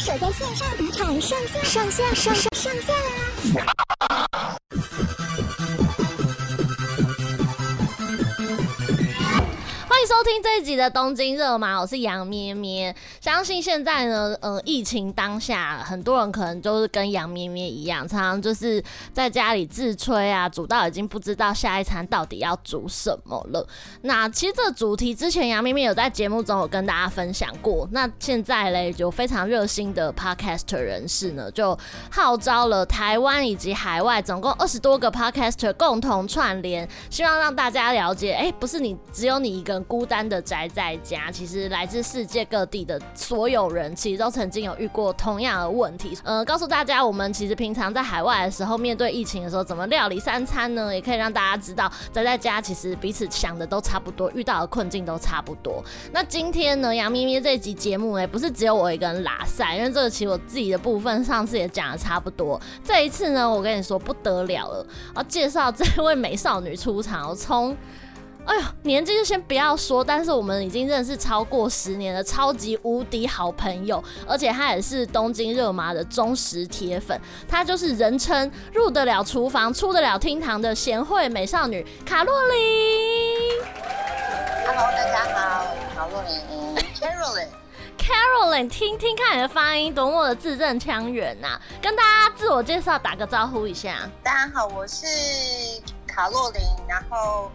守在线上赌场上线上线上上上线啦！收听这一集的东京热吗？我是杨咩咩。相信现在呢，呃，疫情当下，很多人可能就是跟杨咩咩一样，常常就是在家里自炊啊，煮到已经不知道下一餐到底要煮什么了。那其实这主题之前杨咩咩有在节目中有跟大家分享过。那现在嘞，就非常热心的 Podcaster 人士呢，就号召了台湾以及海外总共二十多个 Podcaster 共同串联，希望让大家了解，哎、不是你只有你一个人。孤单的宅在家，其实来自世界各地的所有人，其实都曾经有遇过同样的问题。呃，告诉大家，我们其实平常在海外的时候，面对疫情的时候，怎么料理三餐呢？也可以让大家知道，宅在家其实彼此想的都差不多，遇到的困境都差不多。那今天呢，杨咩咩这集节目呢，不是只有我一个人拉赛，因为这个其实我自己的部分上次也讲的差不多。这一次呢，我跟你说不得了了，要介绍这位美少女出场，我从。哎呦，年纪就先不要说，但是我们已经认识超过十年的超级无敌好朋友，而且他也是东京热麻的忠实铁粉，他就是人称入得了厨房、出得了厅堂的贤惠美少女卡洛琳。Hello，大家好，卡洛琳，Caroline，Caroline，听听看你的发音多么的字正腔圆呐！跟大家自我介绍，打个招呼一下。大家好，我是卡洛琳，然后。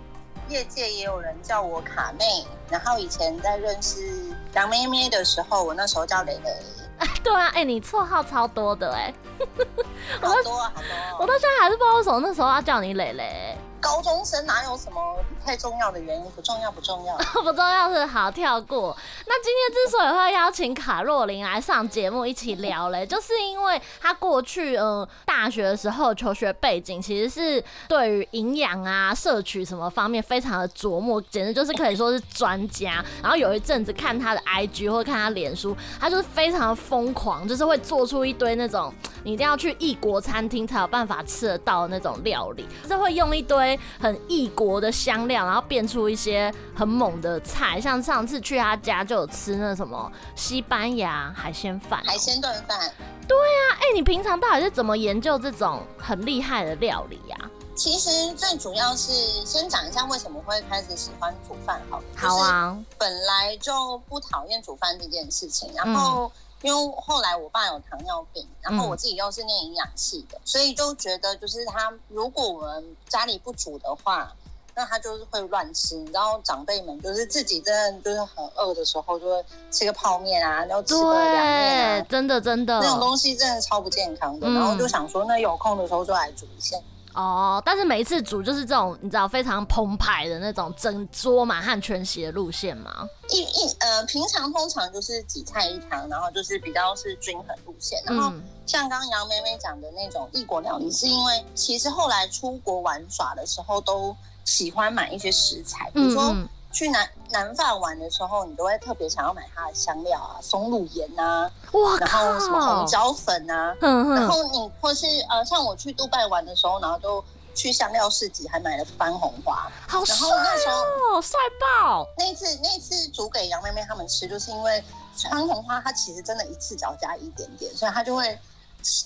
业界也有人叫我卡妹，然后以前在认识杨咩咩的时候，我那时候叫蕾蕾。对啊，哎、欸，你绰号超多的哎，好多啊，好多。我到现在还是不知道为什么那时候要叫你蕾蕾。高中生哪有什么太重要的原因？不重要，不重要，不重要是好跳过。那今天之所以会邀请卡洛琳来上节目一起聊嘞，就是因为她过去呃大学的时候求学背景其实是对于营养啊、摄取什么方面非常的琢磨，简直就是可以说是专家。然后有一阵子看她的 IG 或者看她脸书，她就是非常的疯狂，就是会做出一堆那种你一定要去异国餐厅才有办法吃得到的那种料理，就是会用一堆。很异国的香料，然后变出一些很猛的菜，像上次去他家就有吃那什么西班牙海鲜饭、海鲜炖饭。对、啊，哎、欸，你平常到底是怎么研究这种很厉害的料理呀、啊？其实最主要是先讲一下为什么会开始喜欢煮饭，好，好啊，本来就不讨厌煮饭这件事情，然后。嗯因为后来我爸有糖尿病，然后我自己又是念营养系的，嗯，所以就觉得就是他如果我们家里不煮的话，那他就是会乱吃。然后长辈们就是自己真的就是很饿的时候，就会吃个泡面啊，然后吃个凉面啊，真的真的那种东西真的超不健康的。嗯，然后就想说，那有空的时候就来煮一下。哦，但是每一次煮就是这种，你知道非常澎湃的那种整桌满汉全席的路线吗？一一呃，平常通常就是几菜一汤，然后就是比较是均衡路线。然后像刚刚杨妹妹讲的那种异国料理，是因为其实后来出国玩耍的时候，都喜欢买一些食材，比如说。去南南法玩的时候，你都会特别想要买它的香料啊，松露盐啊，哇，然后什么红椒粉啊，嗯，然后你或是呃，像我去杜拜玩的时候，然后就去香料市集，还买了番红花，好帅哦，然后那时候帅爆！那一次那一次煮给杨妹妹他们吃，就是因为番红花它其实真的一次只要加一点点，所以它就会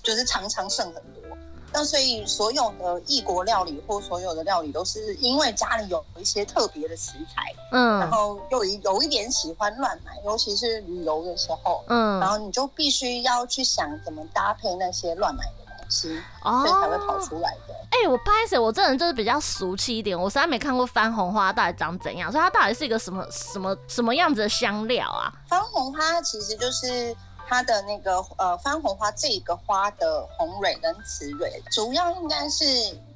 就是常常剩很多。那所以所有的异国料理或所有的料理都是因为家里有一些特别的食材，嗯，然后又有，有一点喜欢乱买，尤其是旅游的时候，嗯，然后你就必须要去想怎么搭配那些乱买的东西，哦，所以才会跑出来的。哎、欸，我拍谢，我这人就是比较俗气一点，我实在没看过番红花到底长怎样，所以它到底是一个什么什么什么样子的香料啊？番红花其实就是。它的那个呃番红花这个花的红蕊跟雌蕊，主要应该是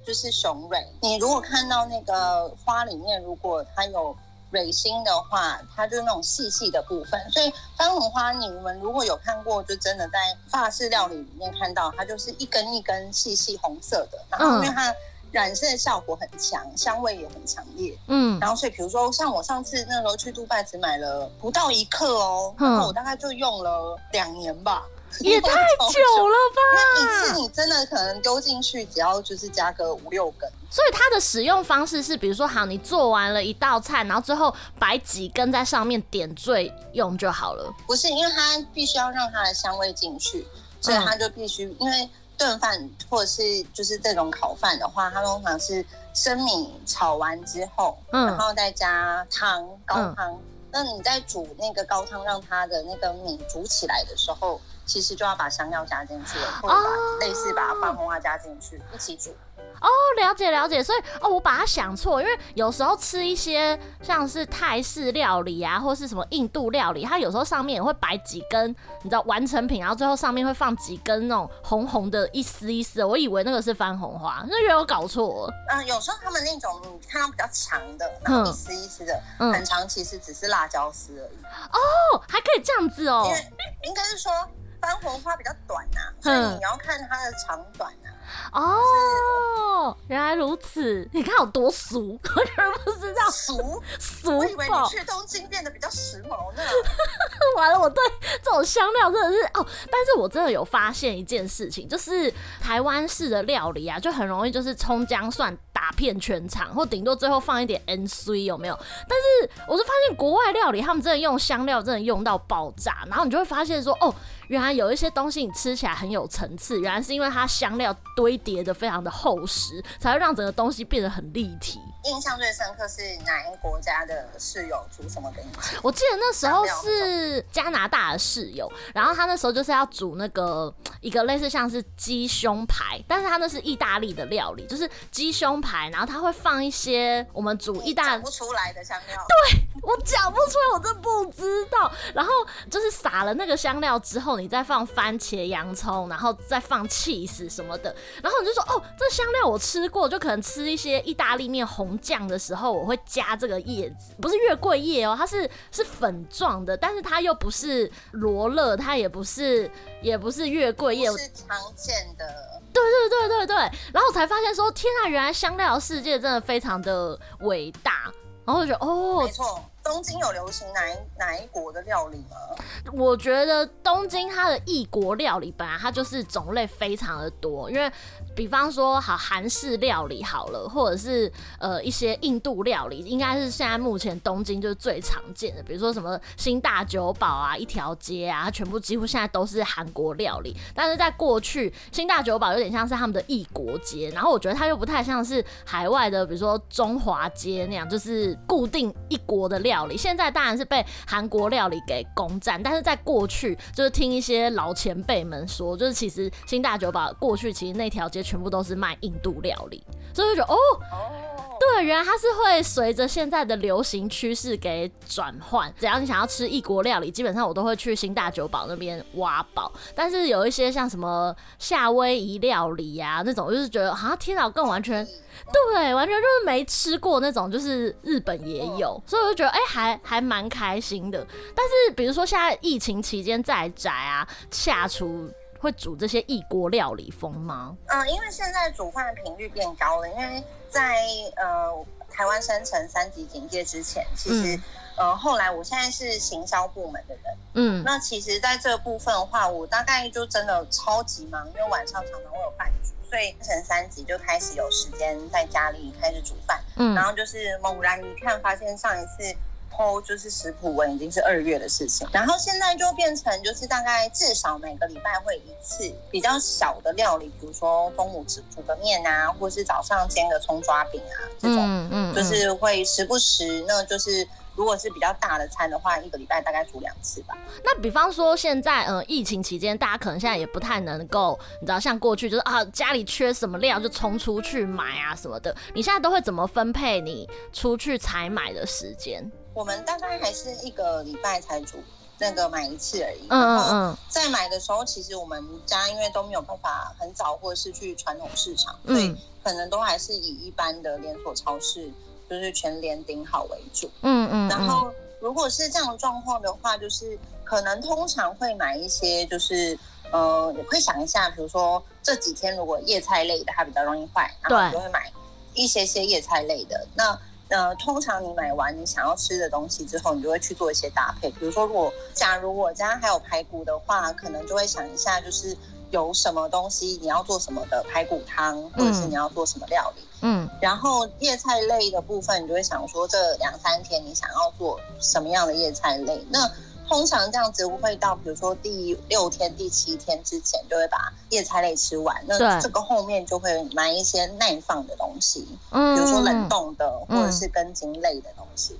就是雄蕊。你如果看到那个花里面，如果它有蕊心的话，它就是那种细细的部分。所以番红花你们如果有看过，就真的在法式料理里面看到，它就是一根一根细细红色的，然后因为它。染色的效果很强，香味也很强烈。嗯，然后所以比如说像我上次那时候去杜拜，只买了不到一克哦，嗯，然后我大概就用了两年吧。也太久了吧？那一次你真的可能丢进去，只要就是加个五六根。所以它的使用方式是，比如说，好，你做完了一道菜，然后最后摆几根在上面点缀用就好了。不是，因为它必须要让它的香味进去，所以它就必须，嗯、因为炖饭或者是就是这种烤饭的话，它通常是生米炒完之后，嗯，然后再加汤高汤。嗯、那你在煮那个高汤，让它的那个米煮起来的时候，其实就要把香料加进去了，或者把类似把番红花加进去一起煮。哦，了解了解，所以哦，我把它想错，因为有时候吃一些像是泰式料理啊，或是什么印度料理，它有时候上面也会摆几根，你知道完成品，然后最后上面会放几根那种红红的一丝一丝的，我以为那个是番红花，那有搞错。嗯，有时候他们那种你看到比较长的，然后一丝一丝的，嗯、很长，其实只是辣椒丝而已。哦，还可以这样子哦。因为应该是说番红花比较短呐、啊，所以你要看它的长短呐、啊。哦，原来如此！你看有多俗，我全不知道俗俗。我以为你去东京变得比较时髦呢。完了，我对这种香料真的是哦，但是我真的有发现一件事情，就是台湾式的料理啊，就很容易就是葱姜蒜打遍全场，或顶多最后放一点 N C 有没有？但是我就发现国外料理，他们真的用香料真的用到爆炸，然后你就会发现说，哦，原来有一些东西你吃起来很有层次，原来是因为它香料堆叠的非常的厚实，才会让整个东西变得很立体。印象最深刻是哪一个国家的室友煮什么给你吃？我记得那时候是加拿大的室友，然后他那时候就是要煮那个一个类似像是鸡胸排，但是他那是意大利的料理，就是鸡胸排，然后他会放一些我们煮意大不出来的香料。对，我讲不出来，我真不知道。然后就是撒了那个香料之后，你再放番茄、洋葱，然后再放 cheese 什么的，然后你就说哦，这香料我吃过，就可能吃一些意大利面红。酱的时候，我会加这个叶子，不是月桂叶哦，它是是粉状的，但是它又不是罗勒，它也不是也不是月桂叶，是常见的。对对对对对，然后我才发现说，天啊，原来香料世界真的非常的伟大，然后我就觉得哦，没错。东京有流行哪一哪一国的料理吗？我觉得东京它的异国料理本来它就是种类非常的多，因为比方说好韩式料理好了，或者是呃一些印度料理，应该是现在目前东京就是最常见的。比如说什么新大久保啊，一条街啊，全部几乎现在都是韩国料理。但是在过去，新大久保有点像是他们的异国街，然后我觉得它又不太像是海外的，比如说中华街那样，就是固定一国的料理。料理现在当然是被韩国料理给攻占，但是在过去就是听一些老前辈们说，就是其实新大久保过去其实那条街全部都是卖印度料理，所以我就觉得哦，对，原来它是会随着现在的流行趋势给转换。只要你想要吃异国料理，基本上我都会去新大久保那边挖宝。但是有一些像什么夏威夷料理啊那种，就是觉得好像天哪，更完全。对，完全就是没吃过那种，就是日本也有，所以我就觉得哎、欸，还还蛮开心的。但是比如说现在疫情期间在宅啊，下厨会煮这些异国料理风吗？嗯，因为现在煮饭的频率变高了，因为在呃台湾升成三级警戒之前，其实、嗯、呃后来我现在是行销部门的人，嗯，那其实在这个部分的话，我大概就真的超级忙，因为晚上常常会有饭局。所以升三级就开始有时间在家里开始煮饭，嗯，然后就是猛然一看，发现上一次就是食谱文已经是二月的事情，然后现在就变成就是大概至少每个礼拜会一次比较小的料理，比如说中午煮煮个面啊，或是早上煎个葱抓饼啊这种，嗯嗯，就是会时不时，那就是。如果是比较大的餐的话，一个礼拜大概煮两次吧。那比方说现在，呃，疫情期间，大家可能现在也不太能够，你知道，像过去就是啊，家里缺什么料就冲出去买啊什么的。你现在都会怎么分配你出去采买的时间？我们大概还是一个礼拜才煮那个买一次而已。嗯嗯嗯。在买的时候，其实我们家因为都没有办法很早或者是去传统市场，所以可能都还是以一般的连锁超市。就是全联顶好为主，嗯嗯，然后如果是这样的状况的话，就是可能通常会买一些，就是呃，我会想一下，比如说这几天如果叶菜类的它比较容易坏，然后就会买一些些叶菜类的。那呃，通常你买完你想要吃的东西之后，你就会去做一些搭配。比如说，如果假如我家还有排骨的话，可能就会想一下，就是有什么东西你要做什么的排骨汤，或者是你要做什么料理。嗯，然后叶菜类的部分，你就会想说，这两三天你想要做什么样的叶菜类？那通常这样子会到，比如说第六天、第七天之前，就会把叶菜类吃完。那这个后面就会买一些耐放的东西，嗯，比如说冷冻的，或者是根茎类的东西。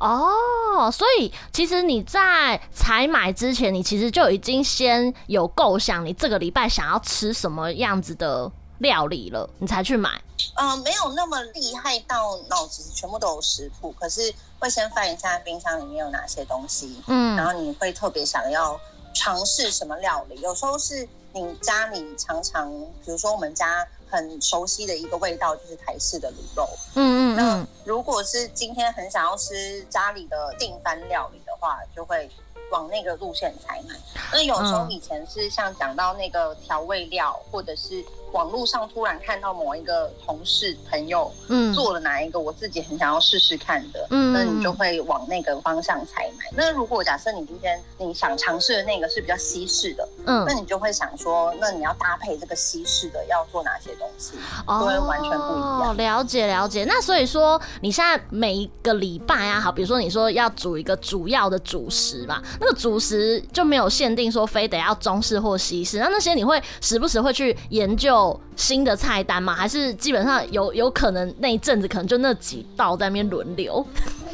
哦，所以其实你在采买之前，你其实就已经先有构想，你这个礼拜想要吃什么样子的料理了，你才去买。嗯、呃，没有那么厉害到脑子全部都有食谱，可是会先翻一下冰箱里面有哪些东西，嗯，然后你会特别想要尝试什么料理。有时候是你家里常常，比如说我们家很熟悉的一个味道就是台式的卤肉，嗯嗯，那如果是今天很想要吃家里的定番料理的话，就会往那个路线采买。那有时候以前是像讲到那个调味料，或者是。网络上突然看到某一个同事朋友，嗯，做了哪一个我自己很想要试试看的，嗯，那你就会往那个方向采买。那如果假设你今天你想尝试的那个是比较西式的，嗯，那你就会想说，那你要搭配这个西式的要做哪些东西，都会完全不一样。哦，了解了解。那所以说你现在每一个礼拜啊，好，比如说你说要煮一个主要的主食嘛，那个主食就没有限定说非得要中式或西式，那那些你会时不时会去研究。有新的菜单吗？还是基本上有有可能那一阵子可能就那几道在那边轮流？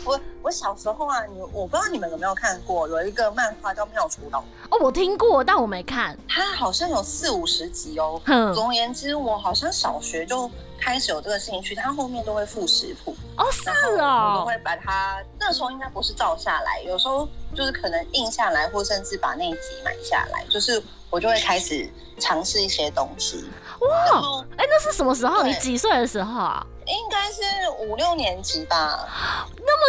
我我小时候啊，你我不知道你们有没有看过，有一个漫画叫《妙厨老》哦，我听过，但我没看。它好像有四五十集哦。哼总而言之，我好像小学就开始有这个兴趣，它后面都会附食谱哦，是啊、哦，我都会把它那时候应该不是照下来，有时候就是可能印下来，或甚至把那一集买下来，就是我就会开始尝试一些东西。哇，哎、欸，那是什么时候？你几岁的时候啊？应该是五六年级吧。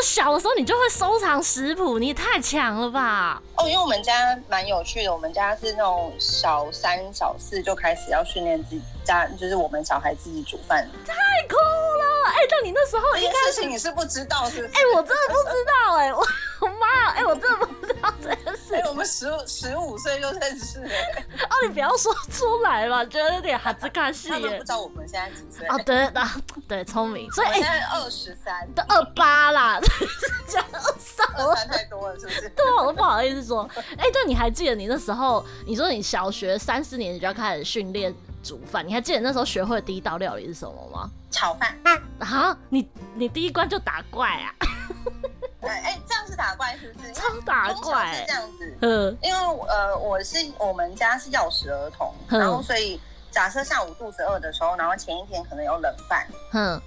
小的时候你就会收藏食谱，你也太强了吧？哦，因为我们家蛮有趣的，我们家是那种小三、小四就开始要训练自己家，就是我们小孩自己煮饭。太酷了！哎、欸，那你那时候这件事情你是不知道是不是？哎、欸，我真的不知道哎、欸，我我妈，哎、欸，我真的不知道这件事。哎、欸，我们十十五岁就认识了。哦，你不要说出来嘛，觉得有点哈兹卡西。他们不知道我们现在几岁？哦，对，那对。聪明，所以现在二十三，都二八啦，讲二三，二三太多了，是不是？对啊，我都不好意思说。哎、欸，对，你还记得你那时候，你说你小学三四年级就要开始训练煮饭，你还记得那时候学会的第一道料理是什么吗？炒饭。啊，你你第一关就打怪啊？对，哎、欸，这样是打怪是不是？超打怪，是这样子。嗯，因为呃，我是我们家是药食儿童，嗯、然后所以。假设下午肚子饿的时候，然后前一天可能有冷饭，嗯，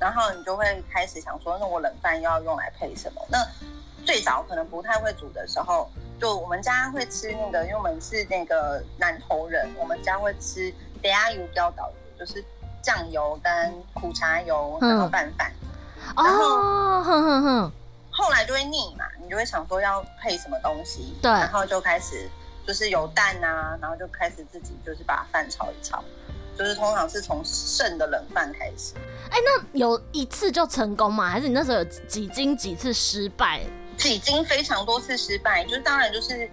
然后你就会开始想说，那我冷饭要用来配什么？那最早可能不太会煮的时候，就我们家会吃那个，因为我们是那个南投人，我们家会吃得阿油标导，就是酱油跟苦茶油，然后拌饭，嗯、然后，哦、哼哼哼后来就会腻嘛，你就会想说要配什么东西，对，然后就开始。就是有蛋啊，然后就开始自己就是把饭炒一炒，就是通常是从剩的冷饭开始。哎、欸，那有一次就成功吗？还是你那时候有几经几次失败？几经非常多次失败，就是当然就是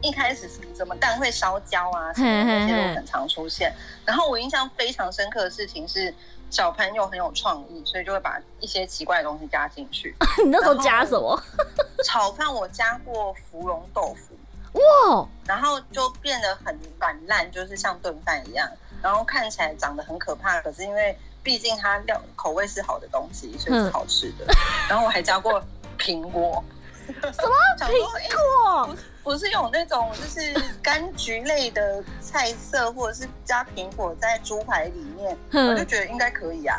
一开始什么蛋会烧焦啊，什么那些都很常出现。然后我印象非常深刻的事情是，小朋友很有创意，所以就会把一些奇怪的东西加进去。你那时候加什么？炒饭我加过芙蓉豆腐。哇！然后就变得很软烂，就是像炖饭一样，然后看起来长得很可怕。可是因为毕竟它料口味是好的东西，所以是好吃的。嗯、然后我还加过苹果，什么 苹果？不是有那种就是 柑橘类的菜色，或者是加苹果在猪排里面，嗯、我就觉得应该可以啊。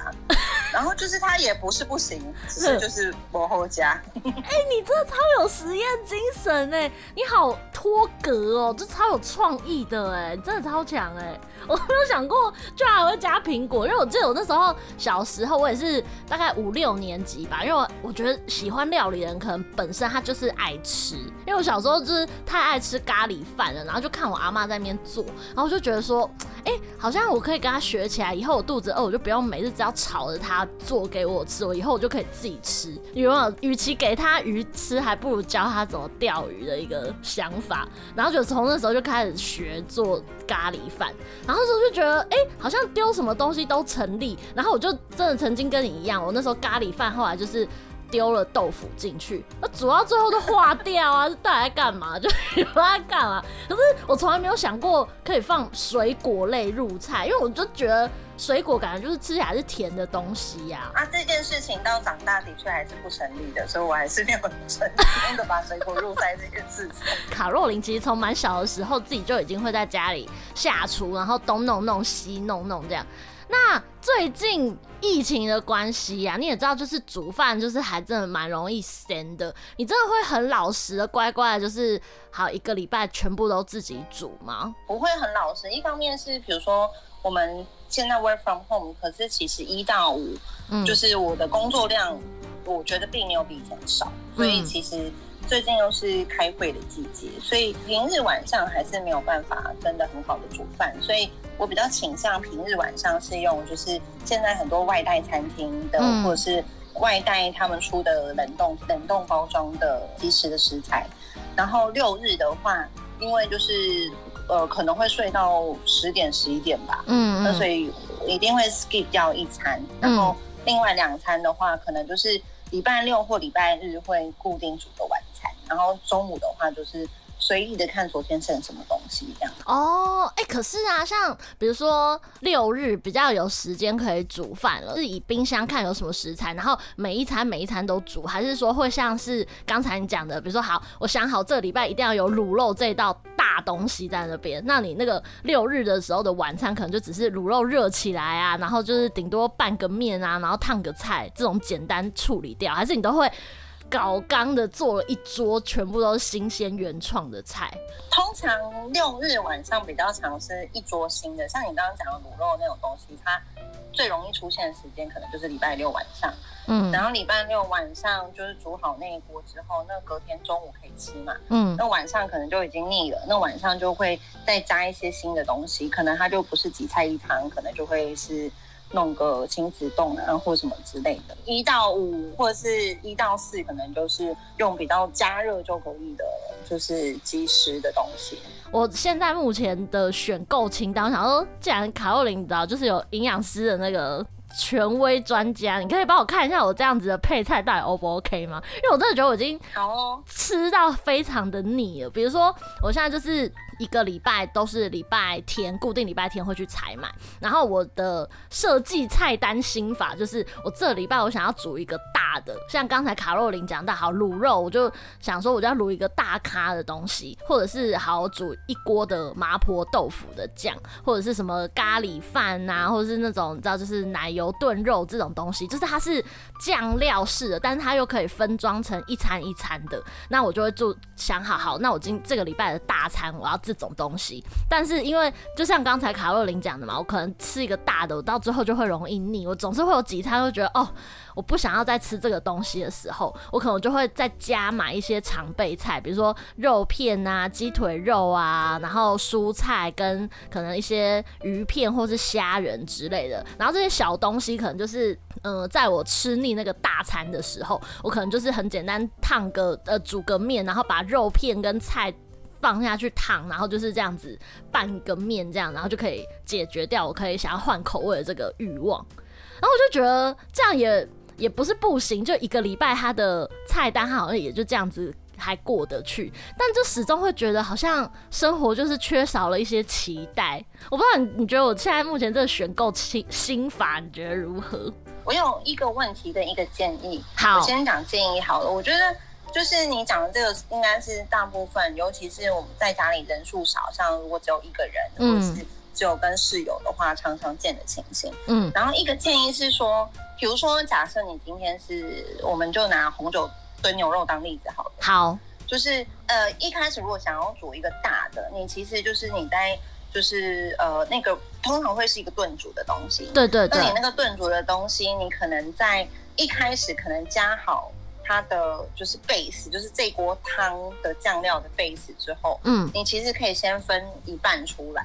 然后就是它也不是不行，只是就是往后加。哎、欸，你真的超有实验精神哎！你好脱格哦，这超有创意的哎，真的超强哎！我没有想过居然还会加苹果，因为我记得我那时候小时候，我也是大概五六年级吧。因为我，我觉得喜欢料理的人可能本身他就是爱吃，因为我小时候就是。太爱吃咖喱饭了，然后就看我阿妈在那边做，然后我就觉得说，哎、好像我可以跟她学起来。以后我肚子饿，我就不用每日只要炒着他，做给我吃，我以后我就可以自己吃。有没有？与其给他鱼吃，还不如教他怎么钓鱼的一个想法。然后就从那时候就开始学做咖喱饭，然后那时候就觉得，哎、好像丢什么东西都成立。然后我就真的曾经跟你一样，我那时候咖喱饭后来就是。丢了豆腐进去，那煮到最后都化掉啊！到底在干嘛？就不知道在干嘛。可是我从来没有想过可以放水果类入菜，因为我就觉得水果感觉就是吃起来是甜的东西呀、啊。啊，这件事情到长大的确还是不成立的，所以我还是没有成功的把水果入在这件事情。卡若琳其实从蛮小的时候自己就已经会在家里下厨，然后东弄弄西弄弄这样。那最近疫情的关系呀、啊，你也知道，就是煮饭就是还真的蛮容易生的。你真的会很老实的乖乖的，就是好一个礼拜全部都自己煮吗？不会很老实，一方面是比如说我们现在 work from home，可是其实一到五，嗯，就是我的工作量，我觉得并没有比以前少，所以其实。最近又是开会的季节，所以平日晚上还是没有办法真的很好的煮饭，所以我比较倾向平日晚上是用就是现在很多外带餐厅的，嗯、或者是外带他们出的冷冻冷冻包装的即食的食材。然后六日的话，因为就是呃可能会睡到十点十一点吧，嗯，那所以一定会 skip 掉一餐，然后另外两餐的话，可能就是礼拜六或礼拜日会固定煮个晚餐。然后中午的话，就是随意的看昨天剩什么东西这样。哦，哎，可是啊，像比如说六日比较有时间可以煮饭了，是以冰箱看有什么食材，然后每一餐每一餐都煮，还是说会像是刚才你讲的，比如说好，我想好这礼拜一定要有卤肉这道大东西在那边，那你那个六日的时候的晚餐可能就只是卤肉热起来啊，然后就是顶多拌个面啊，然后烫个菜这种简单处理掉，还是你都会？搞刚的做了一桌，全部都是新鲜原创的菜。通常六日晚上比较常是一桌新的，像你刚刚讲的卤肉那种东西，它最容易出现的时间可能就是礼拜六晚上。嗯，然后礼拜六晚上就是煮好那一锅之后，那隔天中午可以吃嘛。嗯，那晚上可能就已经腻了，那晚上就会再加一些新的东西，可能它就不是几菜一汤，可能就会是。弄个亲子丼啊，或什么之类的。一到五或者是一到四，可能就是用比较加热就可以的，就是即食的东西。我现在目前的选购清单，我想说，既然卡洛琳你知道，就是有营养师的那个权威专家，你可以帮我看一下我这样子的配菜到底 O 不 OK 吗？因为我真的觉得我已经吃到非常的腻了。比如说，我现在就是。一个礼拜都是礼拜天，固定礼拜天会去采买。然后我的设计菜单心法就是，我这礼拜我想要煮一个大的，像刚才卡洛琳讲到，好卤肉，我就想说我就要卤一个大咖的东西，或者是好煮一锅的麻婆豆腐的酱，或者是什么咖喱饭啊，或者是那种你知道就是奶油炖肉这种东西，就是它是酱料式的，但是它又可以分装成一餐一餐的。那我就会做想好好，那我今这个礼拜的大餐我要。这种东西，但是因为就像刚才卡洛琳讲的嘛，我可能吃一个大的，我到最后就会容易腻。我总是会有几餐会觉得哦，我不想要再吃这个东西的时候，我可能就会再加买一些常备菜，比如说肉片啊、鸡腿肉啊，然后蔬菜跟可能一些鱼片或是虾仁之类的。然后这些小东西可能就是，嗯、在我吃腻那个大餐的时候，我可能就是很简单烫个呃煮个面，然后把肉片跟菜。放下去烫，然后就是这样子拌个面，这样然后就可以解决掉我可以想要换口味的这个欲望。然后我就觉得这样也也不是不行，就一个礼拜他的菜单好像也就这样子还过得去，但就始终会觉得好像生活就是缺少了一些期待。我不知道你你觉得我现在目前这个选购心心法你觉得如何？我有一个问题跟一个建议。好，我先讲建议好了。我觉得。就是你讲的这个，应该是大部分，尤其是我们在家里人数少，像如果只有一个人，或者是只有跟室友的话，常常见的情形。嗯，然后一个建议是说，比如说，假设你今天是，我们就拿红酒炖牛肉当例子好了。好，就是呃，一开始如果想要煮一个大的，你其实就是你在就是呃那个通常会是一个炖煮的东西。对对对。那你那个炖煮的东西，你可能在一开始可能加好。它的就是 base，就是这锅汤的酱料的 base 之后，嗯，你其实可以先分一半出来，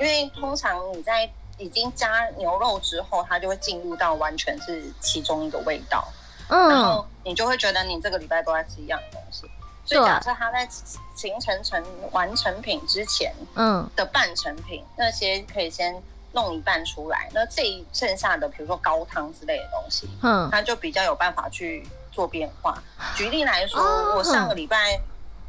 因为通常你在已经加牛肉之后，它就会进入到完全是其中一个味道，嗯，然后你就会觉得你这个礼拜都在吃一样的东西。所以假设它在形成成完成品之前，嗯。的半成品，那些可以先弄一半出来，那这一剩下的，比如说高汤之类的东西，嗯，它就比较有办法去做变化。举例来说，我上个礼拜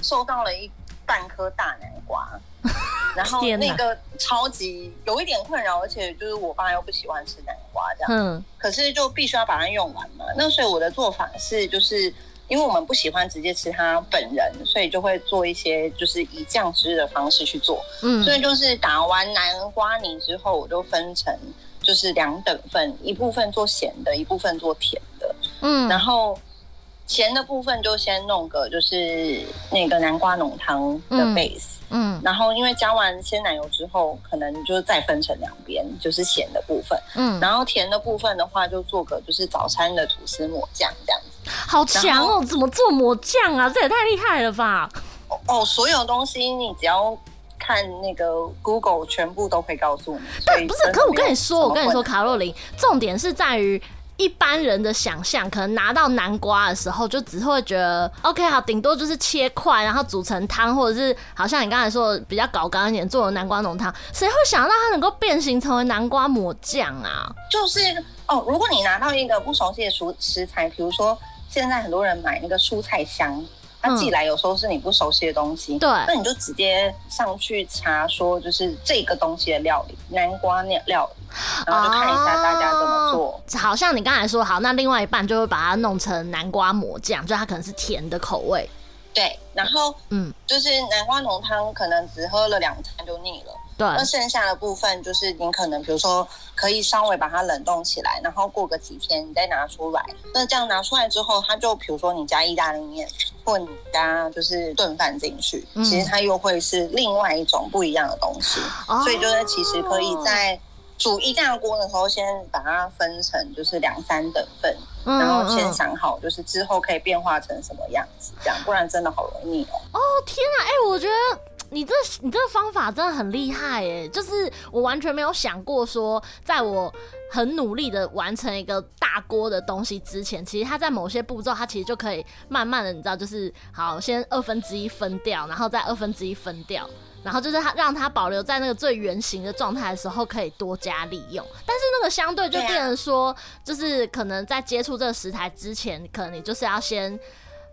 收到了一半颗大南瓜，然后那个超级有一点困扰，而且就是我爸又不喜欢吃南瓜这样，嗯，可是就必须要把它用完嘛。那所以我的做法是就是。因为我们不喜欢直接吃它本人，所以就会做一些就是以酱汁的方式去做。嗯，所以就是打完南瓜泥之后，我就分成就是两等份，一部分做咸的，一部分做甜的。嗯，然后咸的部分就先弄个就是那个南瓜浓汤的 base。嗯，然后因为加完鲜奶油之后，可能就是再分成两边，就是咸的部分。嗯，然后甜的部分的话，就做个就是早餐的吐司抹酱这样子。好强哦！怎么做抹酱啊？这也太厉害了吧！哦，所有东西你只要看那个 Google，全部都会告诉你。但，不是，可是我跟你说，我跟你说，卡洛琳，重点是在于一般人的想象，可能拿到南瓜的时候，就只会觉得 OK 好，顶多就是切块，然后煮成汤，或者是好像你刚才说的比较搞刚一点做的南瓜浓汤，谁会想到它能够变形成为南瓜抹酱啊？就是哦，如果你拿到一个不熟悉的食食材，比如说。现在很多人买那个蔬菜箱，它寄来有时候是你不熟悉的东西，对、嗯，那你就直接上去查说，就是这个东西的料理，南瓜料料理，然后就看一下大家怎么做。哦、好像你刚才说好，那另外一半就会把它弄成南瓜抹酱，就它可能是甜的口味。对，然后嗯，就是南瓜浓汤，可能只喝了两餐就腻了。对，那剩下的部分就是你可能比如说可以稍微把它冷冻起来，然后过个几天你再拿出来。那这样拿出来之后，它就比如说你加意大利面，或你加就是炖饭进去，嗯、其实它又会是另外一种不一样的东西。哦、所以就是其实可以在煮一大锅的时候，先把它分成就是两三等份，嗯、然后先想好就是之后可以变化成什么样子，这样不然真的好容易腻哦。哦天啊，哎、欸，我觉得。你这你这个方法真的很厉害耶！就是我完全没有想过说，在我很努力的完成一个大锅的东西之前，其实它在某些步骤，它其实就可以慢慢的，你知道，就是好，先二分之一分掉，然后再二分之一分掉，然后就是它让它保留在那个最原型的状态的时候，可以多加利用。但是那个相对就变成说，就是可能在接触这个食材之前，可能你就是要先。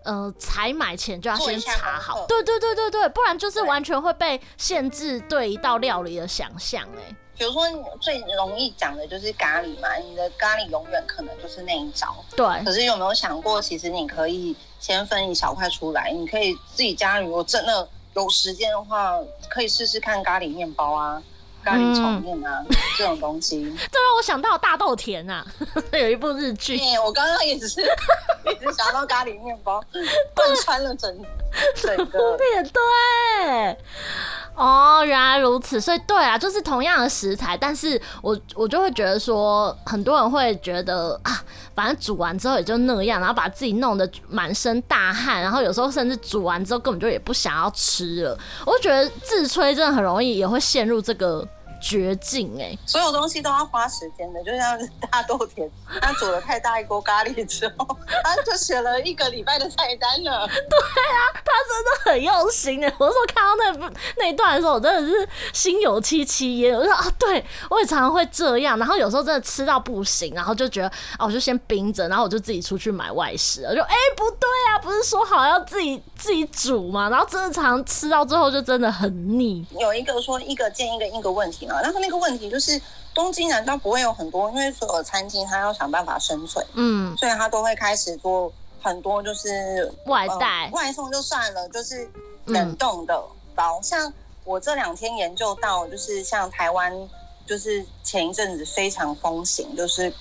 呃，采买前就要先查好，对对对对对，不然就是完全会被限制对一道料理的想象哎。比如说最容易讲的就是咖喱嘛，你的咖喱永远可能就是那一招。对。可是有没有想过，其实你可以先分一小块出来，你可以自己家如果真的有时间的话，可以试试看咖喱面包啊。咖喱炒面啊，嗯、这种东西，这让我想到大豆田啊，有一部日剧。我刚刚也是 一直想到咖喱面包，贯穿了整整个。也对，哦，原来如此，所以对啊，就是同样的食材，但是我我就会觉得说，很多人会觉得啊，反正煮完之后也就那样，然后把自己弄得满身大汗，然后有时候甚至煮完之后根本就也不想要吃了。我觉得自吹真的很容易也会陷入这个。绝境哎、欸，所有东西都要花时间的，就像大豆田，他煮了太大一锅咖喱之后，他就写了一个礼拜的菜单了。对啊，他真的很用心哎！我说看到那那一段的时候，我真的是心有戚戚焉。我说啊，对我也常常会这样，然后有时候真的吃到不行，然后就觉得啊，我就先冰着，然后我就自己出去买外食。我就哎、欸，不对啊，不是说好要自己自己煮吗？然后真的常常吃到最后就真的很腻。有一个说一个见一个一个问题。然后那个问题就是，东京难道不会有很多？因为所有餐厅他要想办法生存，嗯，所以他都会开始做很多，就是外带、呃、外送就算了，就是冷冻的包。嗯、像我这两天研究到，就是像台湾，就是前一阵子非常风行，就是。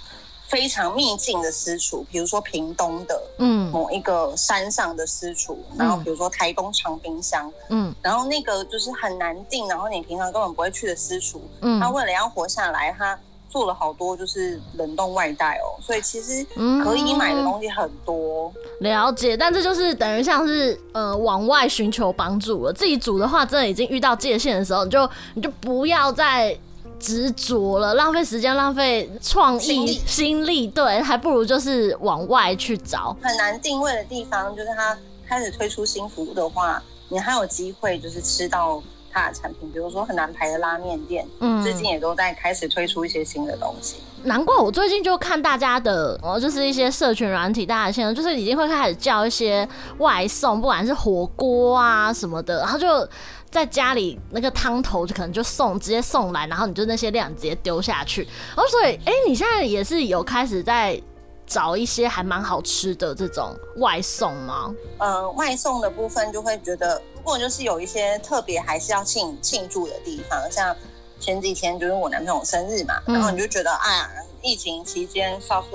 非常秘境的私厨，比如说屏东的，嗯，某一个山上的私厨，嗯、然后比如说台东长滨乡，嗯，然后那个就是很难定，然后你平常根本不会去的私厨，嗯，他为了要活下来，他做了好多就是冷冻外带哦，所以其实可以买的东西很多。嗯、了解，但这就是等于像是呃往外寻求帮助了，自己煮的话，真的已经遇到界限的时候，你就你就不要再。执着了，浪费时间，浪费创意心力对，还不如就是往外去找。很难定位的地方，就是它开始推出新服务的话，你还有机会就是吃到它的产品，比如说很难排的拉面店，嗯，最近也都在开始推出一些新的东西。难怪我最近就看大家的，哦，就是一些社群软体，大家现在就是已经会开始叫一些外送，不管是火锅啊什么的，然后就。在家里那个汤头就可能就送直接送来，然后你就那些量直接丢下去。然后所以，哎、欸，你现在也是有开始在找一些还蛮好吃的这种外送吗？呃，外送的部分就会觉得，如果就是有一些特别还是要庆庆祝的地方，像前几天就是我男朋友生日嘛，然后你就觉得，哎呀。疫情期间 soft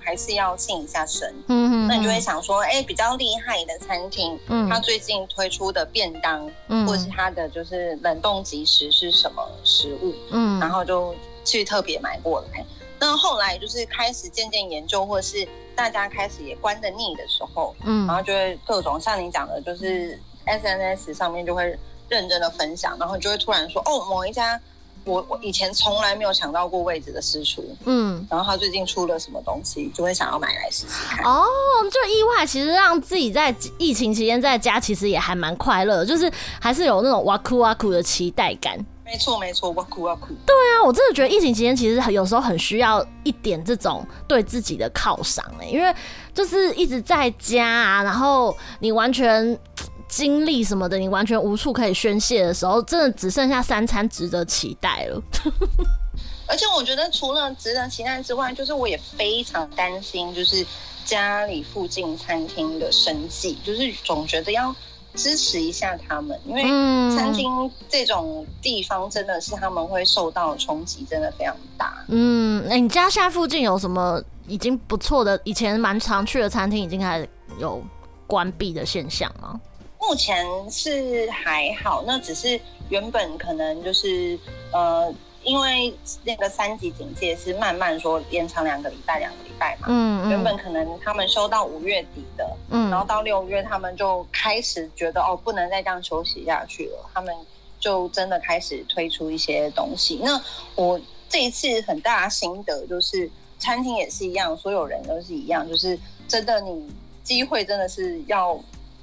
还是要信一下神，嗯嗯，那你就会想说，哎、欸，比较厉害的餐厅，嗯，他最近推出的便当，嗯，或者是他的就是冷冻即食是什么食物，嗯，然后就去特别买过来。那后来就是开始渐渐研究，或者是大家开始也关的腻的时候，嗯，然后就会各种像你讲的，就是 SNS 上面就会认真的分享，然后就会突然说，哦，某一家。我我以前从来没有想到过位置的私厨，嗯，然后他最近出了什么东西，就会想要买来试试看。哦，就意外，其实让自己在疫情期间在家，其实也还蛮快乐，就是还是有那种哇酷哇酷的期待感。没错没错，哇酷哇酷。对啊，我真的觉得疫情期间其实有时候很需要一点这种对自己的犒赏哎，因为就是一直在家啊，然后你完全。经历什么的，你完全无处可以宣泄的时候，真的只剩下三餐值得期待了。而且我觉得，除了值得期待之外，就是我也非常担心，就是家里附近餐厅的生计，就是总觉得要支持一下他们，因为餐厅这种地方真的是他们会受到冲击，真的非常大。嗯，那、欸、你家现在附近有什么已经不错的，以前蛮常去的餐厅，已经开始有关闭的现象吗？目前是还好，那只是原本可能就是呃，因为那个三级警戒是慢慢说延长两个礼拜，两个礼拜嘛。嗯，嗯原本可能他们收到五月底的，嗯，然后到六月他们就开始觉得哦，不能再这样休息下去了，他们就真的开始推出一些东西。那我这一次很大的心得就是，餐厅也是一样，所有人都是一样，就是真的你机会真的是要。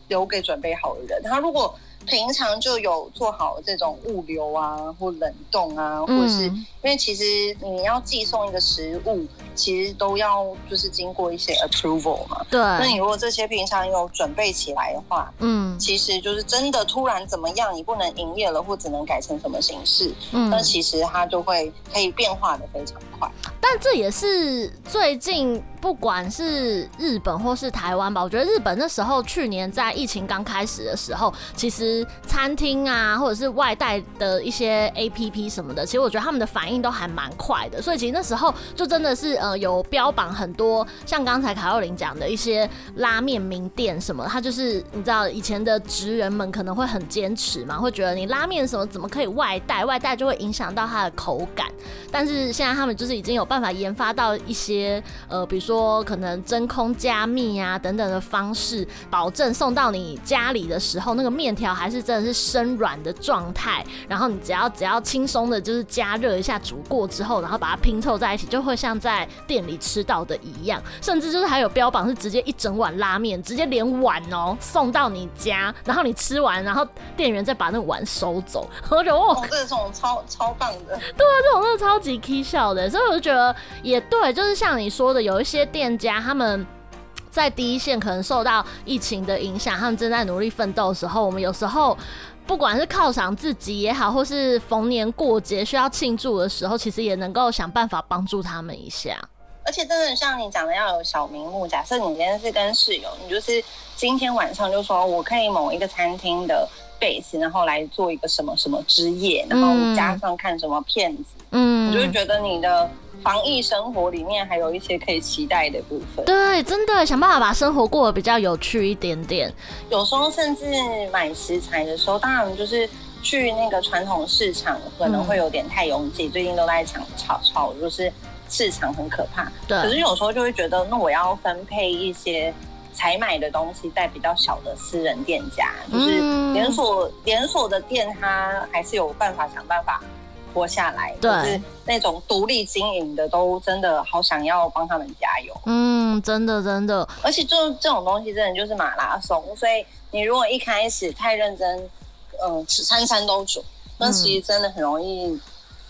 留给准备好的人。他如果平常就有做好这种物流啊，或冷冻啊，或者是因为其实你要寄送一个食物，其实都要就是经过一些 approval 嘛。对。那你如果这些平常有准备起来的话，嗯，其实就是真的突然怎么样，你不能营业了，或只能改成什么形式，嗯，那其实它就会可以变化的非常快。但这也是最近。不管是日本或是台湾吧，我觉得日本那时候去年在疫情刚开始的时候，其实餐厅啊，或者是外带的一些 APP 什么的，其实我觉得他们的反应都还蛮快的。所以其实那时候就真的是呃有标榜很多，像刚才卡洛琳讲的一些拉面名店什么，他就是你知道以前的职人们可能会很坚持嘛，会觉得你拉面什么怎么可以外带，外带就会影响到它的口感。但是现在他们就是已经有办法研发到一些呃，比如。说可能真空加密啊等等的方式，保证送到你家里的时候，那个面条还是真的是生软的状态。然后你只要只要轻松的，就是加热一下煮过之后，然后把它拼凑在一起，就会像在店里吃到的一样。甚至就是还有标榜是直接一整碗拉面，直接连碗哦送到你家，然后你吃完，然后店员再把那碗收走。我觉得哦，这种超超棒的，对啊，这种真的超级 K 笑的。所以我就觉得也对，就是像你说的，有一些。些店家他们在第一线，可能受到疫情的影响，他们正在努力奋斗的时候，我们有时候不管是犒赏自己也好，或是逢年过节需要庆祝的时候，其实也能够想办法帮助他们一下。而且真的像你讲的，要有小名目。假设你今天是跟室友，你就是今天晚上就说我可以某一个餐厅的 base，然后来做一个什么什么之夜，然后加上看什么片子，嗯，你就会觉得你的。防疫生活里面还有一些可以期待的部分。对，真的想办法把生活过得比较有趣一点点。有时候甚至买食材的时候，当然就是去那个传统市场可能会有点太拥挤。嗯、最近都在抢炒炒，就是市场很可怕。对。可是有时候就会觉得，那我要分配一些采买的东西在比较小的私人店家，就是连锁连锁的店，它还是有办法想办法。活下来，对，就是那种独立经营的，都真的好想要帮他们加油。嗯，真的真的，而且就这种东西真的就是马拉松，所以你如果一开始太认真，嗯、呃，吃餐餐都煮，那其实真的很容易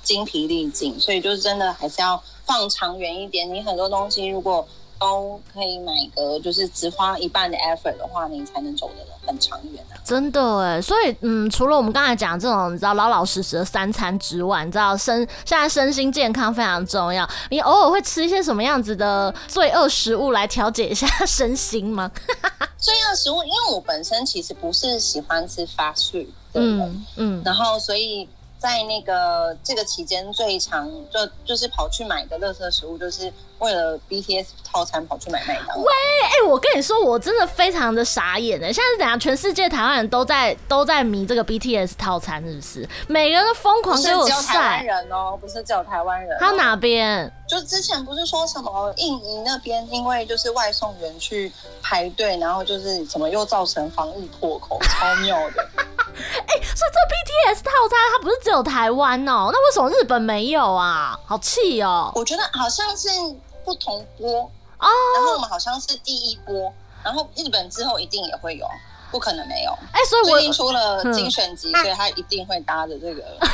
精疲力尽。所以就是真的还是要放长远一点。你很多东西如果都可以买个，就是只花一半的 effort 的话，你才能走得很长远啊。真的哎，所以嗯，除了我们刚才讲这种你知道老老实实的三餐之外，你知道身现在身心健康非常重要。你偶尔会吃一些什么样子的罪恶食物来调节一下身心吗？罪恶食物，因为我本身其实不是喜欢吃 fast food 的人，嗯嗯，然后所以。在那个这个期间最长就就是跑去买的垃圾食物，就是为了 BTS 套餐跑去买麦当劳。喂，哎、欸，我跟你说，我真的非常的傻眼哎！现在是怎样？全世界台湾人都在都在迷这个 BTS 套餐，是不是？每个人都疯狂给我晒。不是台湾人哦，不是只有台湾人、哦。还有哪边？就之前不是说什么印尼那边，因为就是外送员去排队，然后就是怎么又造成防疫破口，超妙的。哎、欸，所以这 BTS 套餐它不是只有台湾哦？那为什么日本没有啊？好气哦！我觉得好像是不同波哦，然后我们好像是第一波，然后日本之后一定也会有，不可能没有。哎、欸，所以我最近出了精选集，所以他一定会搭着这个。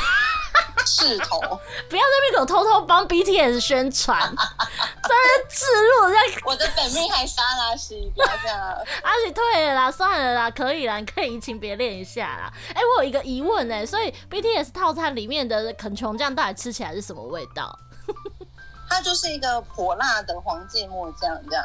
势头，不要在那边给我偷偷帮 BTS 宣传，在那置入，在我的本命还沙拉西，不要这样。阿喜退了啦，算了啦，可以啦，你可以移情别恋一下啦。哎、欸，我有一个疑问哎、欸，所以 BTS 套餐里面的肯琼酱到底吃起来是什么味道？它就是一个火辣的黄芥末酱这样。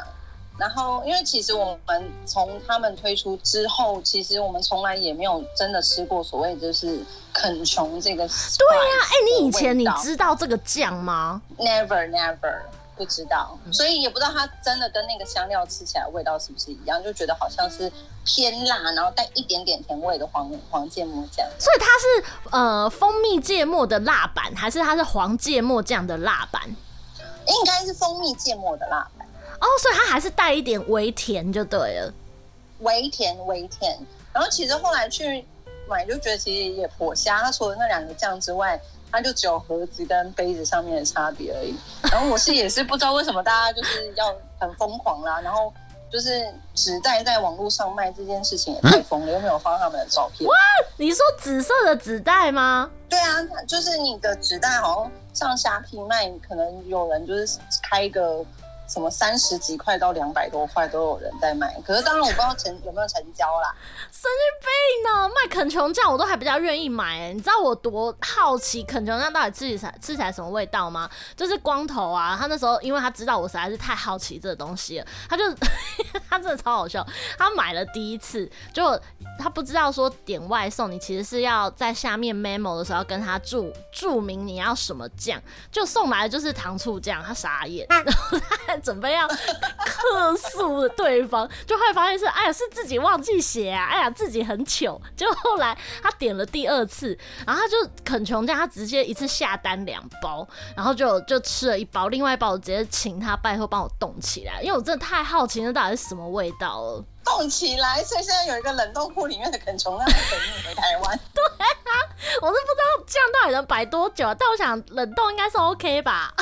然后，因为其实我们从他们推出之后，其实我们从来也没有真的吃过所谓就是啃穷这个。对呀、啊，哎，你以前你知道这个酱吗？Never, never 不知道，所以也不知道它真的跟那个香料吃起来味道是不是一样，就觉得好像是偏辣，然后带一点点甜味的黄黄芥末酱。所以它是呃蜂蜜芥末的辣版，还是它是黄芥末酱的辣版？应该是蜂蜜芥末的辣版。哦，所以它还是带一点微甜就对了，微甜微甜。然后其实后来去买就觉得其实也颇瞎，它除了那两个酱之外，它就只有盒子跟杯子上面的差别而已。然后我是也是不知道为什么大家就是要很疯狂啦，然后就是纸袋在网络上卖这件事情也太疯了，又没有发他们的照片。哇，你说紫色的纸袋吗？对啊，就是你的纸袋好像上虾皮卖，可能有人就是开一个。什么三十几块到两百多块都有人在卖，可是当然我不知道成有没有成交啦。神经病呢，卖肯琼酱我都还比较愿意买哎，你知道我多好奇肯琼酱到底吃起来吃起来什么味道吗？就是光头啊，他那时候因为他知道我实在是太好奇这个东西了，他就 他真的超好笑，他买了第一次就他不知道说点外送你其实是要在下面 memo 的时候要跟他注注明你要什么酱，就送来的就是糖醋酱，他傻眼，然后他。准备要客诉对方，就会发现是哎呀，是自己忘记写啊，哎呀，自己很糗。就后来他点了第二次，然后他就肯穷这样，他直接一次下单两包，然后就就吃了一包，另外一包我直接请他拜托帮我冻起来，因为我真的太好奇那到底是什么味道了。冻起来，所以现在有一个冷冻库里面的肯琼让他等你回台湾。对啊，我是不知道这样到底能摆多久，但我想冷冻应该是 OK 吧。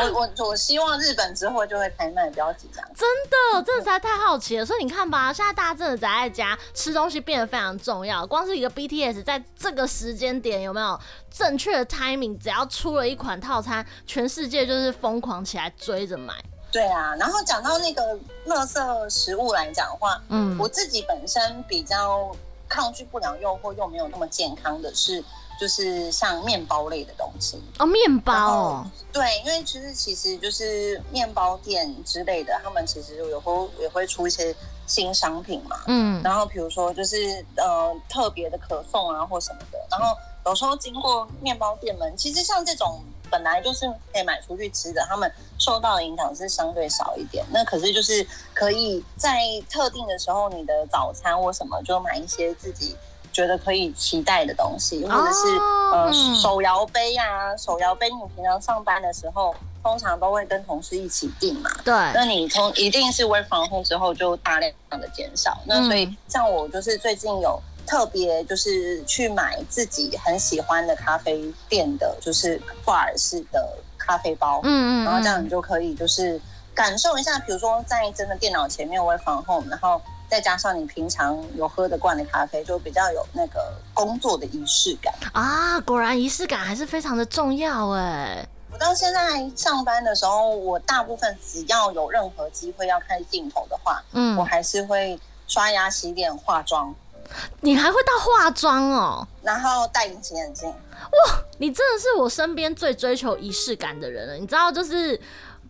我我我希望日本之后就会开卖，不要紧张。真的，真的实在太好奇了。所以你看吧，现在大家真的宅在家吃东西变得非常重要。光是一个 BTS 在这个时间点有没有正确的 timing，只要出了一款套餐，全世界就是疯狂起来追着买。对啊，然后讲到那个垃圾食物来讲的话，嗯，我自己本身比较抗拒不了诱惑，又没有那么健康的是。就是像面包类的东西哦，面包哦，对，因为其实其实就是面包店之类的，他们其实有时候也会出一些新商品嘛，嗯，然后比如说就是呃特别的可颂啊或什么的，然后有时候经过面包店们，其实像这种本来就是可以买出去吃的，他们受到的影响是相对少一点，那可是就是可以在特定的时候，你的早餐或什么就买一些自己。觉得可以期待的东西，或者是、哦、呃手摇杯啊，手摇杯，你平常上班的时候，通常都会跟同事一起订嘛。对，那你从一定是 work from home 之后就大量的减少。嗯、那所以像我就是最近有特别就是去买自己很喜欢的咖啡店的，就是挂耳式的咖啡包，嗯嗯，然后这样你就可以就是感受一下，比如说在真的电脑前面 work from home，然后再加上你平常有喝得惯的咖啡，就比较有那个工作的仪式感啊。果然仪式感还是非常的重要哎。我到现在上班的时候，我大部分只要有任何机会要看镜头的话，嗯，我还是会刷牙、洗脸、化妆。你还会到化妆哦？然后戴隐形眼镜。哇，你真的是我身边最追求仪式感的人了。你知道，就是。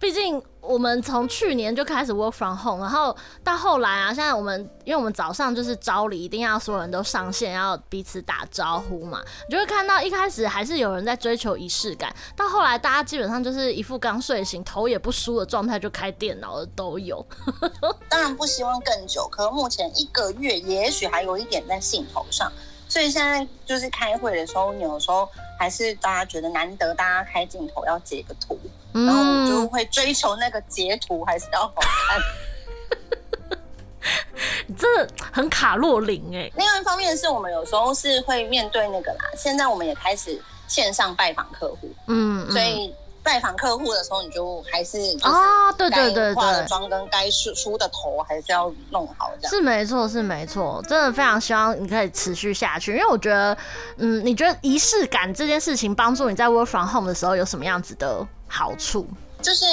毕竟我们从去年就开始 work from home，然后到后来啊，现在我们因为我们早上就是朝礼，一定要所有人都上线，要彼此打招呼嘛，你就会看到一开始还是有人在追求仪式感，到后来大家基本上就是一副刚睡醒、头也不梳的状态就开电脑的都有。当然不希望更久，可目前一个月也许还有一点在兴头上，所以现在就是开会的时候，有时候还是大家觉得难得，大家开镜头要截个图。然后我们就会追求那个截图还是要好看，你真的很卡洛琳哎。另外一方面是我们有时候是会面对那个啦，现在我们也开始线上拜访客户，嗯，所以。拜访客户的时候，你就还是啊，对对对，化的妆跟该梳梳的头还是要弄好，这样。是没错，是没错，真的非常希望你可以持续下去，因为我觉得，嗯，你觉得仪式感这件事情帮助你在 work from home 的时候有什么样子的好处？就是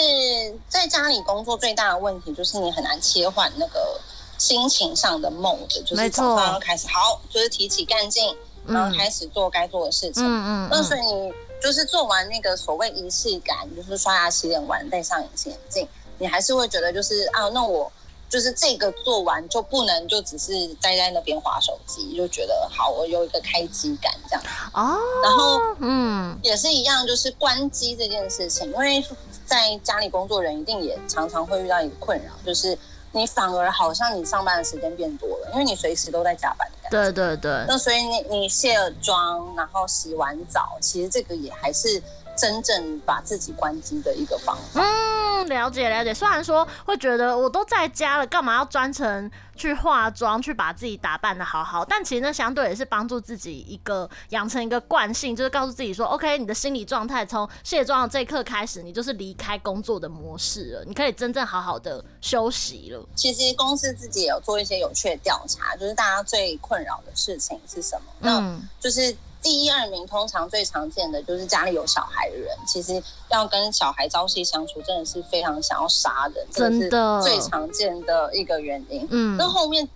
在家里工作最大的问题就是你很难切换那个心情上的 mode，就是早上要开始好，就是提起干劲，然后开始做该做的事情，嗯嗯，那所以你。就是做完那个所谓仪式感，就是刷牙洗脸完戴上隐形眼镜，你还是会觉得就是啊，那我就是这个做完就不能就只是待在那边划手机，就觉得好，我有一个开机感这样哦。然后嗯，也是一样，就是关机这件事情，因为在家里工作人一定也常常会遇到一个困扰，就是。你反而好像你上班的时间变多了，因为你随时都在加班。对对对。那所以你你卸了妆，然后洗完澡，其实这个也还是真正把自己关机的一个方法。嗯，了解了解。虽然说会觉得我都在家了，干嘛要专程去化妆，去把自己打扮的好好？但其实那相对也是帮助自己一个养成一个惯性，就是告诉自己说，OK，你的心理状态从卸妆的这一刻开始，你就是离开工作的模式了，你可以真正好好的休息了。其实公司自己也有做一些有趣的调查，就是大家最困扰的事情是什么？嗯，那就是。第一二名通常最常见的就是家里有小孩的人，其实要跟小孩朝夕相处，真的是非常想要杀人，真的最常见的一个原因。嗯，那后面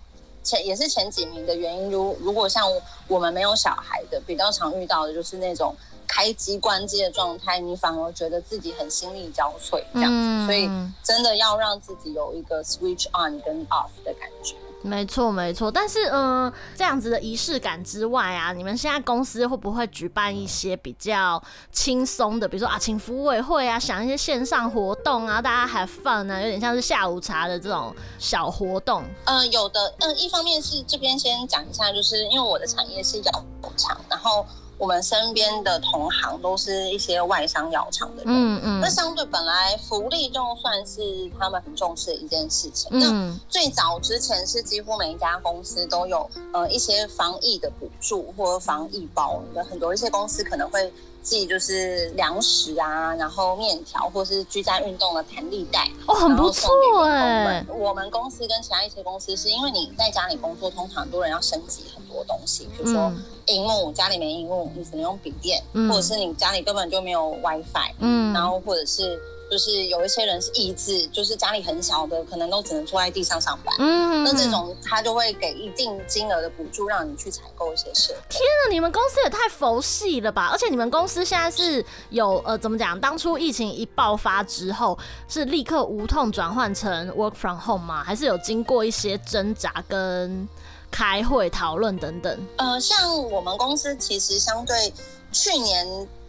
前也是前几名的原因，如如果像我们没有小孩的，比较常遇到的就是那种开机关机的状态，你反而觉得自己很心力交瘁这样子，嗯，所以真的要让自己有一个 switch on 跟 off 的感觉。没错，没错，但是，嗯、这样子的仪式感之外啊，你们现在公司会不会举办一些比较轻松的，比如说啊，请服务委会啊，想一些线上活动啊，大家还放呢，有点像是下午茶的这种小活动。嗯、有的，嗯、一方面是这边先讲一下，就是因为我的产业是养狗场，然后。我们身边的同行都是一些外商药厂的人，嗯嗯，那相对本来福利就算是他们很重视的一件事情。那最早之前是几乎每一家公司都有呃一些防疫的补助或者防疫包，有很多一些公司可能会。寄就是粮食啊，然后面条或是居家运动的弹力带哦，很不错哎。我们公司跟其他一些公司是因为你在家里工作，通常很多人要升级很多东西，比如说荧幕，家里没荧幕，你只能用笔电，嗯、或者是你家里根本就没有 WiFi，嗯，然后或者是。就是有一些人是意志，就是家里很小的，可能都只能坐在地上上班。嗯，那这种他就会给一定金额的补助，让你去采购一些设备。天啊，你们公司也太佛系了吧！而且你们公司现在是有呃，怎么讲？当初疫情一爆发之后，是立刻无痛转换成 work from home 吗？还是有经过一些挣扎跟开会讨论等等？呃，像我们公司其实相对去年。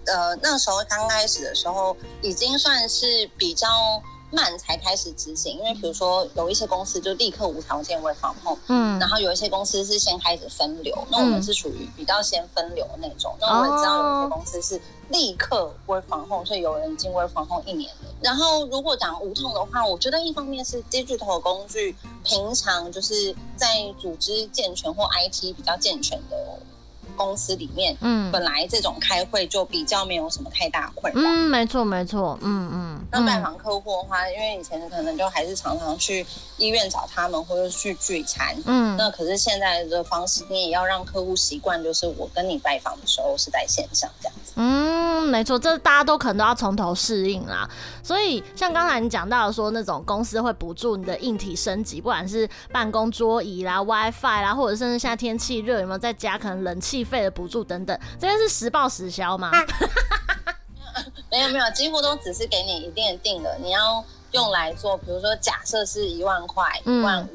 呃，那时候刚开始的时候，已经算是比较慢才开始执行，因为比如说有一些公司就立刻无条件 work from home，嗯，然后有一些公司是先开始分流，那我们是属于比较先分流的那种。嗯、那我们知道有一些公司是立刻 work from home，所以有人已经 work from home 一年了。然后如果讲无痛的话，我觉得一方面是 digital 工具平常就是在组织健全或 IT 比较健全的。公司里面，嗯，本来这种开会就比较没有什么太大困扰。嗯，没错，没错，嗯嗯。那拜访客户的话，因为以前可能就还是常常去医院找他们，或者去聚餐，嗯。那可是现在的方式，你也要让客户习惯，就是我跟你拜访的时候是在线上这样子。嗯，没错，这大家都可能都要从头适应啦。所以像刚才你讲到的说，那种公司会补助你的硬体升级，不管是办公桌椅啦、WiFi 啦，或者甚至现在天气热，有没有在家可能冷气费的补助等等，这些是实报实销吗？没有没有，几乎都只是给你一定的定额，你要用来做，比如说假设是一万块、一万五。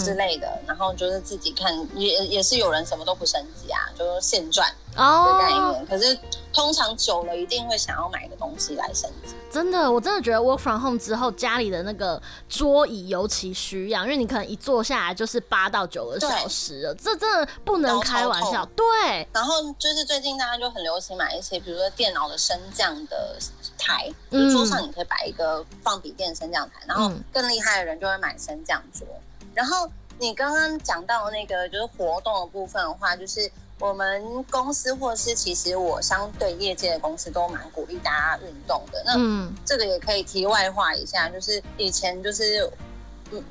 之类的，然后就是自己看，也也是有人什么都不升级啊，就是现赚的概念。Oh. 可是通常久了，一定会想要买个东西来升级。真的，我真的觉得 work from home 之后，家里的那个桌椅尤其需要，因为你可能一坐下来就是八到九个小时了，这真的不能开玩笑。对。然后就是最近大家就很流行买一些，比如说电脑的升降的台，嗯、就桌上你可以摆一个放笔电升降台，然后更厉害的人就会买升降桌。然后你刚刚讲到那个就是活动的部分的话，就是我们公司或是其实我相对业界的公司都蛮鼓励大家运动的。那这个也可以题外话一下，就是以前就是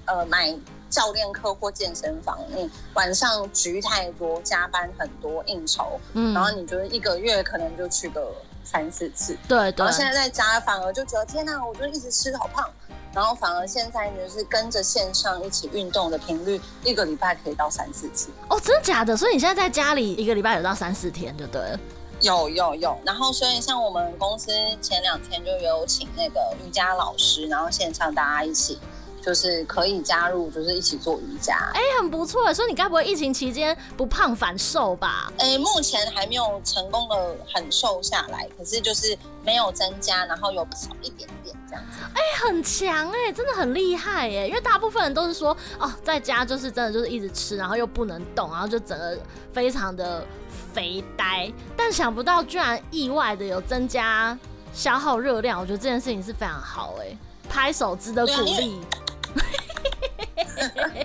呃买教练课或健身房，你晚上局太多，加班很多，应酬，嗯然后你就是一个月可能就去个三四次，对对。然后现在在家反而就觉得天哪，我就一直吃得好胖。然后反而现在就是跟着线上一起运动的频率，一个礼拜可以到三四次哦，真的假的？所以你现在在家里一个礼拜有到三四天，就对了。有有有。然后所以像我们公司前两天就有请那个瑜伽老师，然后线上大家一起。就是可以加入，就是一起做瑜伽，哎、欸，很不错。所以你该不会疫情期间不胖反瘦吧？哎、欸，目前还没有成功的很瘦下来，可是就是没有增加，然后有少一点点这样子。哎、欸，很强哎、欸，真的很厉害哎、欸。因为大部分人都是说，哦，在家就是真的就是一直吃，然后又不能动，然后就整个非常的肥呆。但想不到居然意外的有增加消耗热量，我觉得这件事情是非常好哎、欸，拍手值得鼓励。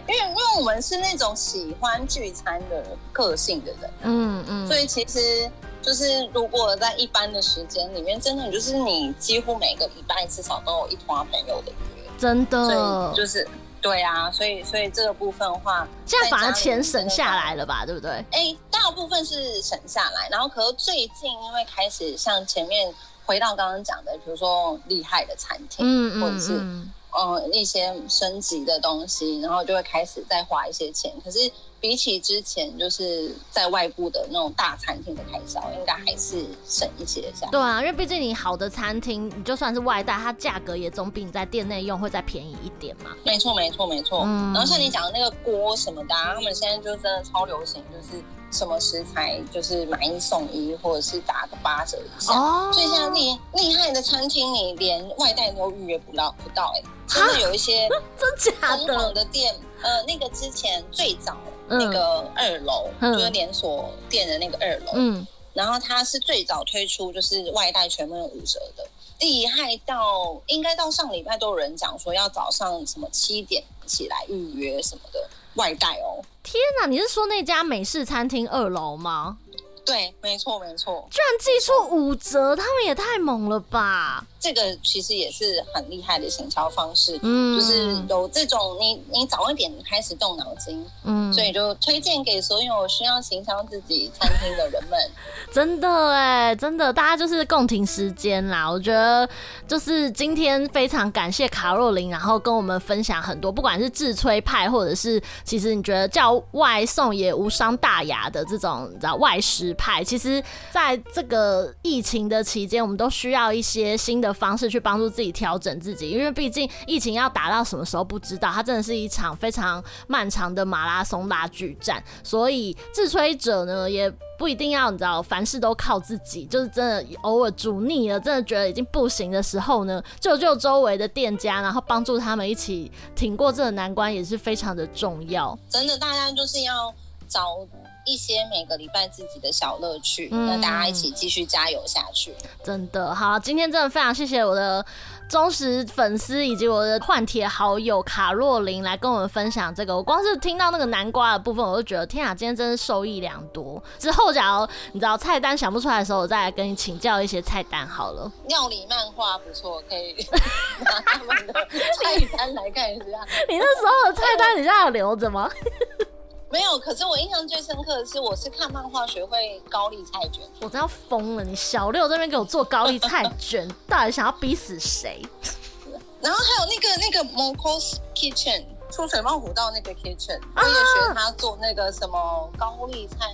因为 因为我们是那种喜欢聚餐的个性的人，嗯嗯，所以其实就是如果在一般的时间里面，真的就是你几乎每个礼拜至少都有一团朋友的约，真的，所以就是对啊，所以所以这个部分的话，现在反而钱省下来了吧，对不对？哎、欸，大部分是省下来，然后可是最近因为开始像前面回到刚刚讲的，比如说厉害的餐厅，嗯嗯，或者是。嗯，一些升级的东西，然后就会开始再花一些钱。可是比起之前，就是在外部的那种大餐厅的开销，应该还是省一些这样。对啊，因为毕竟你好的餐厅，你就算是外带，它价格也总比你在店内用会再便宜一点嘛。没错，没错，没错。嗯。然后像你讲的那个锅什么的啊，他们现在就真的超流行，就是。什么食材就是买一送一，或者是打个八折以下。哦，所以现在厉厉害的餐厅，你连外带都预约不到不到哎、欸，真的有一些 真假的的店，呃，那个之前最早那个二楼、嗯、就是连锁店的那个二楼，嗯，然后它是最早推出就是外带全部有五折的，厉害到应该到上礼拜都有人讲说要早上什么七点起来预约什么的。外带哦！天哪，你是说那家美式餐厅二楼吗？对，没错，没错。居然寄出五折，他们也太猛了吧！这个其实也是很厉害的行销方式，嗯，就是有这种你你早一点开始动脑筋，嗯，所以就推荐给所有需要行销自己餐厅的人们。真的哎，真的，大家就是共停时间啦。我觉得就是今天非常感谢卡若琳，然后跟我们分享很多，不管是自吹派，或者是其实你觉得叫外送也无伤大雅的这种你知道外食派。其实，在这个疫情的期间，我们都需要一些新的方式去帮助自己调整自己，因为毕竟疫情要打到什么时候不知道，它真的是一场非常漫长的马拉松拉锯战。所以，自吹者呢，也不一定要你知道，凡事都靠自己，就是真的偶尔煮腻了，真的觉得已经不行的时候呢，救救周围的店家，然后帮助他们一起挺过这个难关，也是非常的重要。真的，大家就是要找一些每个礼拜自己的小乐趣，那、嗯、大家一起继续加油下去。真的好，今天真的非常谢谢我的忠实粉丝以及我的换帖好友卡洛琳来跟我们分享这个。我光是听到那个南瓜的部分，我就觉得天啊，今天真是受益良多。之后假如你知道菜单想不出来的时候，我再来跟你请教一些菜单好了。料理漫画不错，可以 拿他们的菜单来看一下。你那时候的菜单你现在有留着吗？没有，可是我印象最深刻的是，我是看漫画学会高丽菜卷。我真要疯了！你小六这边给我做高丽菜卷，到底想要逼死谁？然后还有那个那个 Moco's Kitchen。出水茂湖到那个 kitchen，我也学他做那个什么高丽菜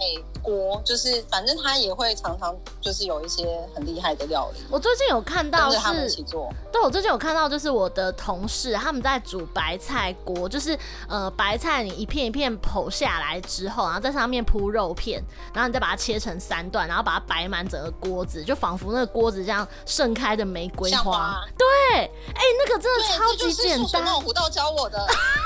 锅，就是反正他也会常常就是有一些很厉害的料理。我最近有看到是，他们一起做。对，我最近有看到就是我的同事他们在煮白菜锅，就是呃白菜你一片一片剖下来之后，然后在上面铺肉片，然后你再把它切成三段，然后把它摆满整个锅子，就仿佛那个锅子这样盛开的玫瑰花。花对，哎、欸，那个真的超级简单。出水茂湖道教我的。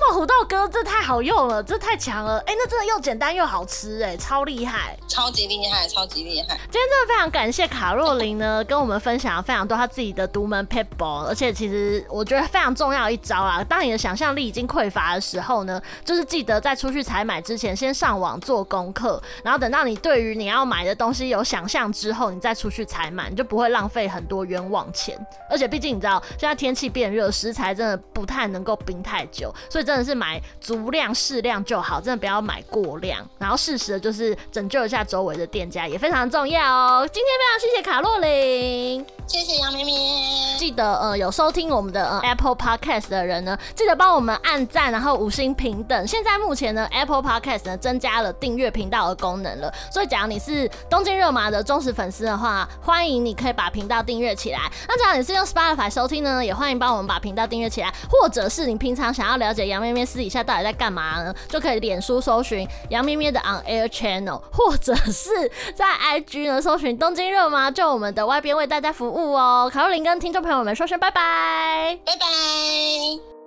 茂湖道哥，这太好用了，这太强了！哎、欸，那真的又简单又好吃，哎，超厉害，超级厉害，超级厉害！今天真的非常感谢卡若琳呢，跟我们分享了非常多她自己的独门撇步，而且其实我觉得非常重要一招啊，当你的想象力已经匮乏的时候呢，就是记得在出去采买之前，先上网做功课，然后等到你对于你要买的东西有想象之后，你再出去采买，你就不会浪费很多冤枉钱。而且毕竟你知道，现在天气变热，食材真的不太能够冰太久，所以真的是买足量适量就好，真的不要买过量。然后适时的就是拯救一下周围的店家，也非常重要哦。今天非常谢谢卡洛琳，谢谢杨明明。记得呃有收听我们的呃 Apple Podcast 的人呢，记得帮我们按赞，然后五星平等。现在目前呢 Apple Podcast 呢增加了订阅频道的功能了，所以假如你是东京热麻的忠实粉丝的话，欢迎你可以把频道订阅起来。那假如你是用 Spotify 收听呢，也欢迎帮我们把频道订阅起来，或者是你平平常想要了解杨咩咩私底下到底在干嘛呢？就可以脸书搜寻杨咩咩的 On Air Channel，或者是在 IG 呢搜寻东京热吗，就我们的外边为大家服务哦。卡路琳跟听众朋友们说声拜拜，拜拜。